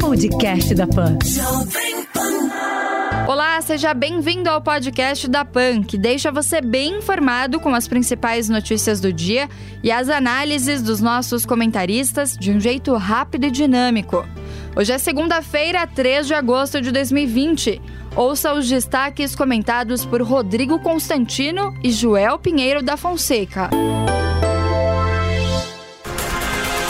Podcast da Pan. Olá, seja bem-vindo ao podcast da PAN, que deixa você bem informado com as principais notícias do dia e as análises dos nossos comentaristas de um jeito rápido e dinâmico. Hoje é segunda-feira, 3 de agosto de 2020. Ouça os destaques comentados por Rodrigo Constantino e Joel Pinheiro da Fonseca.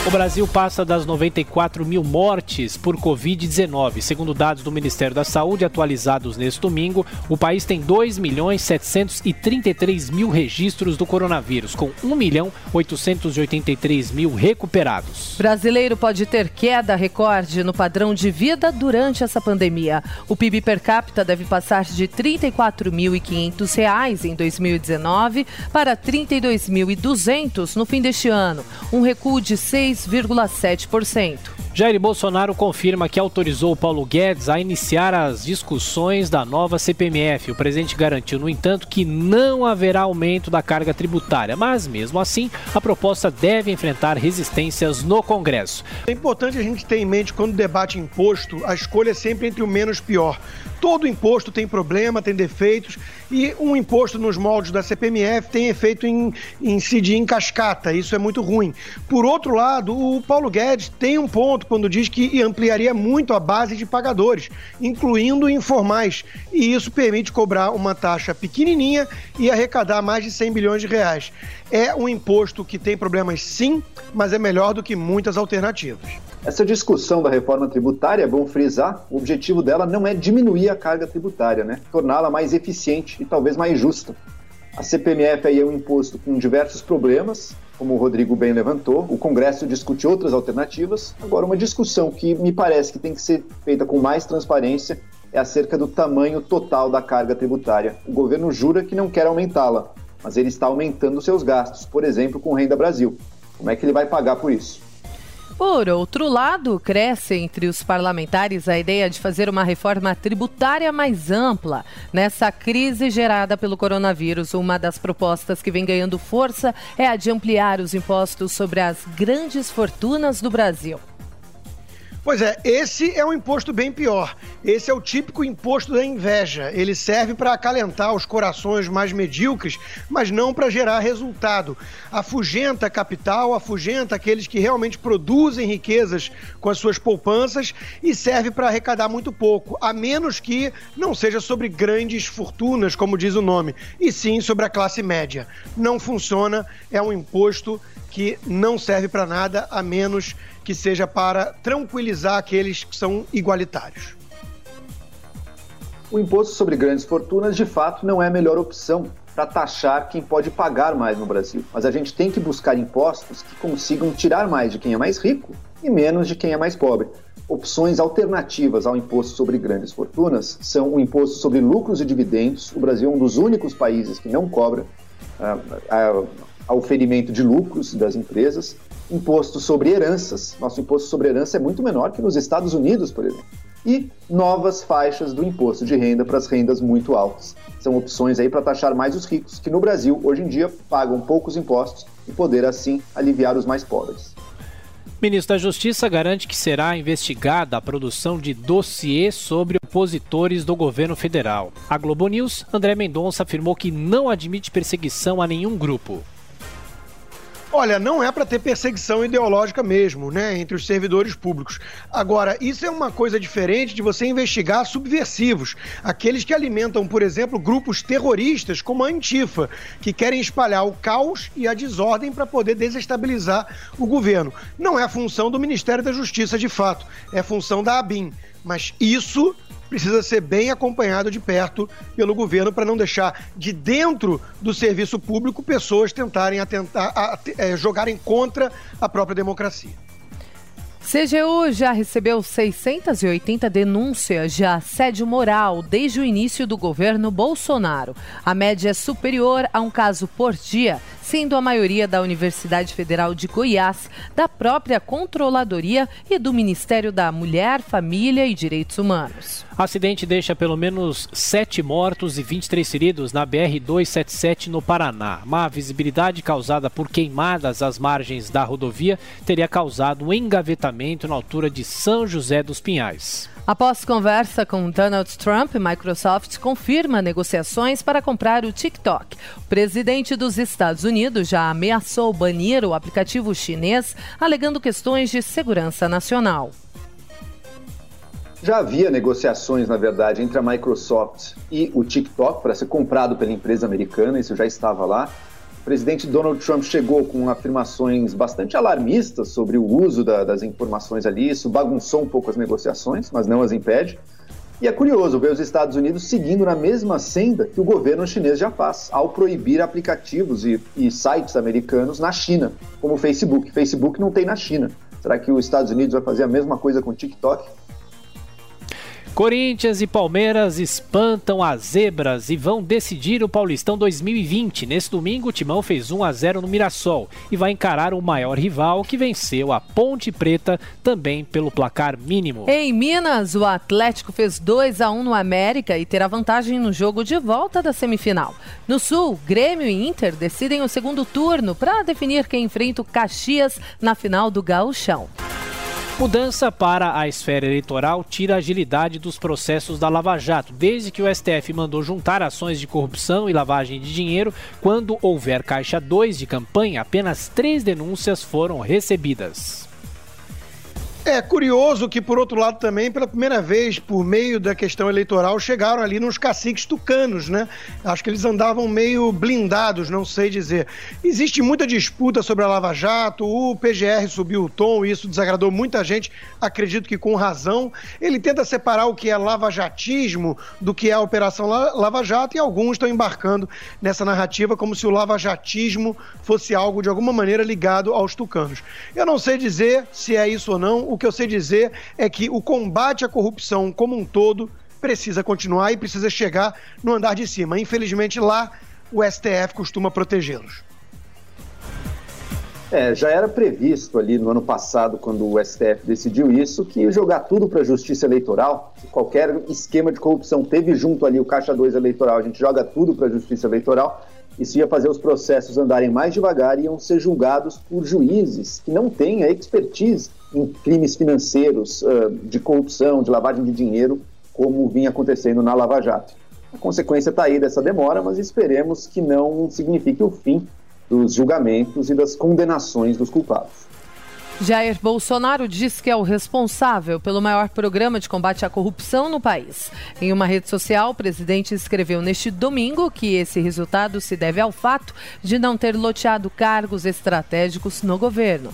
O Brasil passa das 94 mil mortes por Covid-19. Segundo dados do Ministério da Saúde atualizados neste domingo, o país tem 2 milhões 733 mil registros do coronavírus, com 1 milhão 883 mil recuperados. Brasileiro pode ter queda recorde no padrão de vida durante essa pandemia. O PIB per capita deve passar de R$ 34.500 em 2019 para R$ 32.200 no fim deste ano, um recuo de 6 6,7%. Jair Bolsonaro confirma que autorizou Paulo Guedes a iniciar as discussões da nova CPMF. O presidente garantiu, no entanto, que não haverá aumento da carga tributária, mas mesmo assim, a proposta deve enfrentar resistências no Congresso. É importante a gente ter em mente quando debate imposto, a escolha é sempre entre o menos pior. Todo imposto tem problema, tem defeitos, e um imposto nos moldes da CPMF tem efeito em incidir em cascata. Isso é muito ruim. Por outro lado, o Paulo Guedes tem um ponto quando diz que ampliaria muito a base de pagadores, incluindo informais. E isso permite cobrar uma taxa pequenininha e arrecadar mais de 100 bilhões de reais. É um imposto que tem problemas sim, mas é melhor do que muitas alternativas. Essa discussão da reforma tributária, é bom frisar, o objetivo dela não é diminuir a carga tributária, né? torná-la mais eficiente e talvez mais justa. A CPMF aí é um imposto com diversos problemas, como o Rodrigo bem levantou. O Congresso discute outras alternativas. Agora, uma discussão que me parece que tem que ser feita com mais transparência é acerca do tamanho total da carga tributária. O governo jura que não quer aumentá-la, mas ele está aumentando seus gastos, por exemplo, com Renda Brasil. Como é que ele vai pagar por isso? Por outro lado, cresce entre os parlamentares a ideia de fazer uma reforma tributária mais ampla. Nessa crise gerada pelo coronavírus, uma das propostas que vem ganhando força é a de ampliar os impostos sobre as grandes fortunas do Brasil. Pois é, esse é um imposto bem pior. Esse é o típico imposto da inveja. Ele serve para acalentar os corações mais medíocres, mas não para gerar resultado. Afugenta capital, afugenta aqueles que realmente produzem riquezas com as suas poupanças e serve para arrecadar muito pouco, a menos que não seja sobre grandes fortunas, como diz o nome, e sim sobre a classe média. Não funciona, é um imposto que não serve para nada a menos que seja para tranquilizar aqueles que são igualitários. O imposto sobre grandes fortunas, de fato, não é a melhor opção para taxar quem pode pagar mais no Brasil. Mas a gente tem que buscar impostos que consigam tirar mais de quem é mais rico e menos de quem é mais pobre. Opções alternativas ao imposto sobre grandes fortunas são o imposto sobre lucros e dividendos. O Brasil é um dos únicos países que não cobra uh, uh, ao ferimento de lucros das empresas imposto sobre heranças. Nosso imposto sobre herança é muito menor que nos Estados Unidos, por exemplo. E novas faixas do imposto de renda para as rendas muito altas. São opções aí para taxar mais os ricos, que no Brasil, hoje em dia, pagam poucos impostos e poder, assim, aliviar os mais pobres. Ministro da Justiça garante que será investigada a produção de dossiê sobre opositores do governo federal. A Globo News, André Mendonça afirmou que não admite perseguição a nenhum grupo. Olha, não é para ter perseguição ideológica mesmo, né, entre os servidores públicos. Agora, isso é uma coisa diferente de você investigar subversivos, aqueles que alimentam, por exemplo, grupos terroristas como a Antifa, que querem espalhar o caos e a desordem para poder desestabilizar o governo. Não é função do Ministério da Justiça, de fato, é função da ABIN. Mas isso precisa ser bem acompanhado de perto pelo governo para não deixar de dentro do serviço público pessoas tentarem atentar, a, a, é, jogarem contra a própria democracia. CGU já recebeu 680 denúncias de assédio moral desde o início do governo Bolsonaro. A média é superior a um caso por dia, sendo a maioria da Universidade Federal de Goiás, da própria Controladoria e do Ministério da Mulher, Família e Direitos Humanos. Acidente deixa pelo menos sete mortos e 23 feridos na BR-277 no Paraná. Má visibilidade causada por queimadas às margens da rodovia teria causado um engavetamento na altura de São José dos Pinhais. Após conversa com Donald Trump, Microsoft confirma negociações para comprar o TikTok. O presidente dos Estados Unidos já ameaçou banir o aplicativo chinês, alegando questões de segurança nacional. Já havia negociações, na verdade, entre a Microsoft e o TikTok para ser comprado pela empresa americana, isso já estava lá. O presidente Donald Trump chegou com afirmações bastante alarmistas sobre o uso da, das informações ali, isso bagunçou um pouco as negociações, mas não as impede. E é curioso ver os Estados Unidos seguindo na mesma senda que o governo chinês já faz, ao proibir aplicativos e, e sites americanos na China, como o Facebook. Facebook não tem na China. Será que os Estados Unidos vai fazer a mesma coisa com o TikTok? Corinthians e Palmeiras espantam as zebras e vão decidir o Paulistão 2020. Nesse domingo, o Timão fez 1 a 0 no Mirassol e vai encarar o maior rival que venceu a Ponte Preta também pelo placar mínimo. Em Minas, o Atlético fez 2 a 1 no América e terá vantagem no jogo de volta da semifinal. No Sul, Grêmio e Inter decidem o segundo turno para definir quem enfrenta o Caxias na final do Gauchão. Mudança para a esfera eleitoral tira a agilidade dos processos da Lava Jato, desde que o STF mandou juntar ações de corrupção e lavagem de dinheiro. Quando houver caixa 2 de campanha, apenas três denúncias foram recebidas. É curioso que, por outro lado, também, pela primeira vez, por meio da questão eleitoral, chegaram ali nos caciques tucanos, né? Acho que eles andavam meio blindados, não sei dizer. Existe muita disputa sobre a Lava Jato, o PGR subiu o tom, isso desagradou muita gente, acredito que com razão. Ele tenta separar o que é lavajatismo do que é a Operação Lava Jato, e alguns estão embarcando nessa narrativa como se o lavajatismo fosse algo de alguma maneira ligado aos tucanos. Eu não sei dizer se é isso ou não o que eu sei dizer é que o combate à corrupção como um todo precisa continuar e precisa chegar no andar de cima. Infelizmente, lá o STF costuma protegê-los. É, já era previsto ali no ano passado, quando o STF decidiu isso, que jogar tudo para a justiça eleitoral, qualquer esquema de corrupção teve junto ali o Caixa 2 eleitoral, a gente joga tudo para a justiça eleitoral, isso ia fazer os processos andarem mais devagar e iam ser julgados por juízes que não têm a expertise em crimes financeiros, uh, de corrupção, de lavagem de dinheiro, como vinha acontecendo na Lava Jato. A consequência está aí dessa demora, mas esperemos que não signifique o fim dos julgamentos e das condenações dos culpados. Jair Bolsonaro diz que é o responsável pelo maior programa de combate à corrupção no país. Em uma rede social, o presidente escreveu neste domingo que esse resultado se deve ao fato de não ter loteado cargos estratégicos no governo.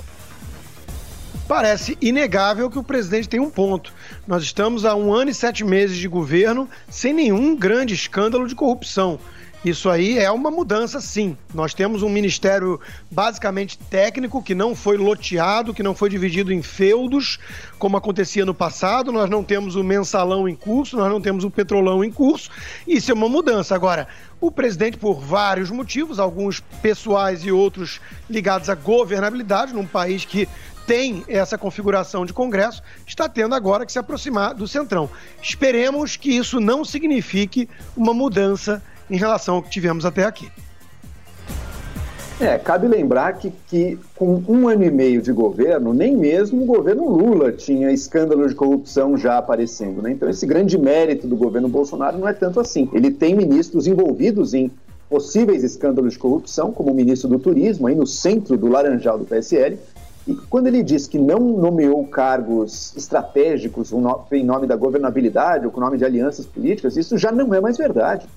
Parece inegável que o presidente tem um ponto. Nós estamos há um ano e sete meses de governo sem nenhum grande escândalo de corrupção. Isso aí é uma mudança, sim. Nós temos um ministério basicamente técnico que não foi loteado, que não foi dividido em feudos, como acontecia no passado. Nós não temos o mensalão em curso, nós não temos o petrolão em curso. Isso é uma mudança. Agora, o presidente, por vários motivos, alguns pessoais e outros ligados à governabilidade, num país que tem essa configuração de Congresso, está tendo agora que se aproximar do Centrão. Esperemos que isso não signifique uma mudança em relação ao que tivemos até aqui. É, cabe lembrar que, que com um ano e meio de governo, nem mesmo o governo Lula tinha escândalos de corrupção já aparecendo. Né? Então, esse grande mérito do governo Bolsonaro não é tanto assim. Ele tem ministros envolvidos em possíveis escândalos de corrupção, como o ministro do Turismo, aí no centro do laranjal do PSL. E quando ele diz que não nomeou cargos estratégicos em nome da governabilidade ou com nome de alianças políticas, isso já não é mais verdade.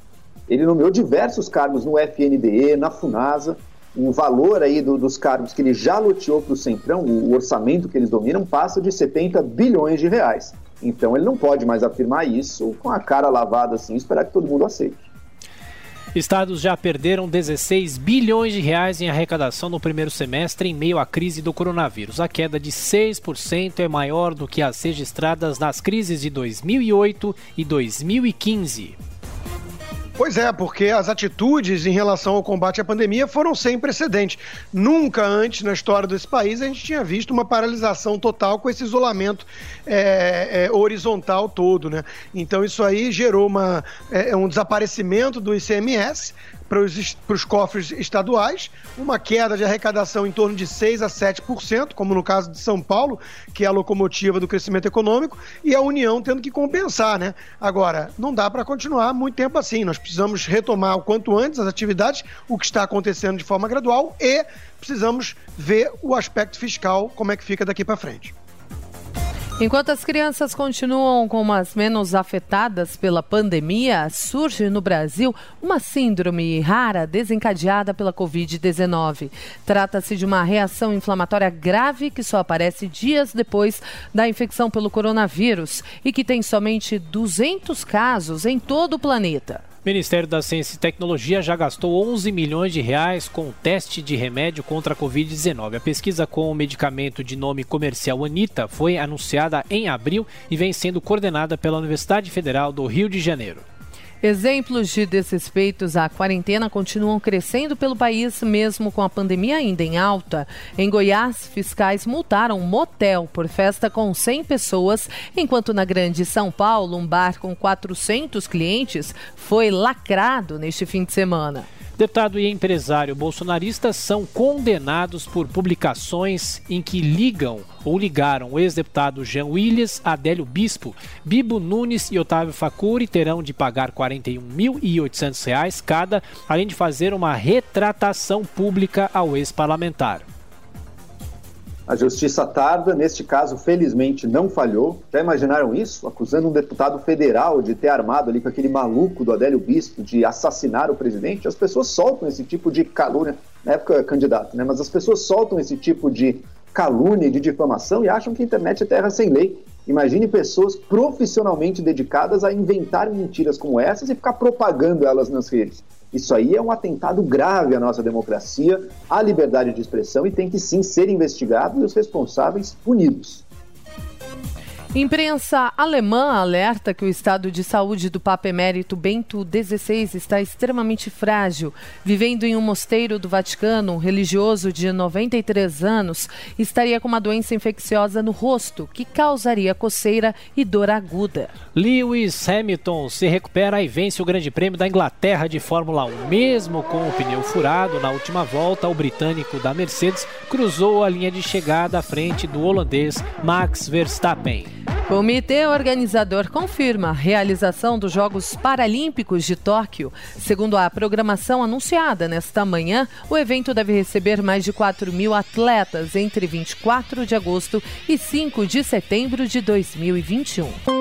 Ele nomeou diversos cargos no FNDE, na FUNASA. O valor aí do, dos cargos que ele já loteou para o Centrão, o orçamento que eles dominam, passa de 70 bilhões de reais. Então ele não pode mais afirmar isso com a cara lavada assim, esperar que todo mundo aceite. Estados já perderam 16 bilhões de reais em arrecadação no primeiro semestre em meio à crise do coronavírus. A queda de 6% é maior do que as registradas nas crises de 2008 e 2015. Pois é, porque as atitudes em relação ao combate à pandemia foram sem precedente. Nunca antes na história desse país a gente tinha visto uma paralisação total com esse isolamento é, é, horizontal todo, né? Então isso aí gerou uma, é, um desaparecimento do ICMS, para os cofres estaduais, uma queda de arrecadação em torno de 6 a 7%, como no caso de São Paulo, que é a locomotiva do crescimento econômico, e a União tendo que compensar, né? Agora, não dá para continuar muito tempo assim. Nós precisamos retomar o quanto antes as atividades, o que está acontecendo de forma gradual, e precisamos ver o aspecto fiscal, como é que fica daqui para frente. Enquanto as crianças continuam como as menos afetadas pela pandemia, surge no Brasil uma síndrome rara desencadeada pela Covid-19. Trata-se de uma reação inflamatória grave que só aparece dias depois da infecção pelo coronavírus e que tem somente 200 casos em todo o planeta. O Ministério da Ciência e Tecnologia já gastou 11 milhões de reais com o teste de remédio contra a Covid-19. A pesquisa com o medicamento de nome comercial Anita foi anunciada em abril e vem sendo coordenada pela Universidade Federal do Rio de Janeiro. Exemplos de desrespeitos à quarentena continuam crescendo pelo país, mesmo com a pandemia ainda em alta. Em Goiás, fiscais multaram um motel por festa com 100 pessoas, enquanto na Grande São Paulo, um bar com 400 clientes foi lacrado neste fim de semana. Deputado e empresário bolsonaristas são condenados por publicações em que ligam ou ligaram o ex-deputado Jean Willis, Adélio Bispo, Bibo Nunes e Otávio Facuri terão de pagar R$ 41.800 cada, além de fazer uma retratação pública ao ex-parlamentar. A justiça tarda, neste caso, felizmente não falhou. Já imaginaram isso? Acusando um deputado federal de ter armado ali com aquele maluco do Adélio Bispo de assassinar o presidente. As pessoas soltam esse tipo de calúnia, na época candidato, né? Mas as pessoas soltam esse tipo de calúnia de difamação e acham que a internet é terra sem lei. Imagine pessoas profissionalmente dedicadas a inventar mentiras como essas e ficar propagando elas nas redes. Isso aí é um atentado grave à nossa democracia, à liberdade de expressão e tem que sim ser investigado e os responsáveis punidos. Imprensa alemã alerta que o estado de saúde do Papa Emérito Bento XVI está extremamente frágil. Vivendo em um mosteiro do Vaticano, um religioso de 93 anos estaria com uma doença infecciosa no rosto que causaria coceira e dor aguda. Lewis Hamilton se recupera e vence o Grande Prêmio da Inglaterra de Fórmula 1. Mesmo com o pneu furado na última volta, o britânico da Mercedes cruzou a linha de chegada à frente do holandês Max Verstappen. Comitê organizador confirma a realização dos Jogos Paralímpicos de Tóquio. Segundo a programação anunciada nesta manhã, o evento deve receber mais de 4 mil atletas entre 24 de agosto e 5 de setembro de 2021.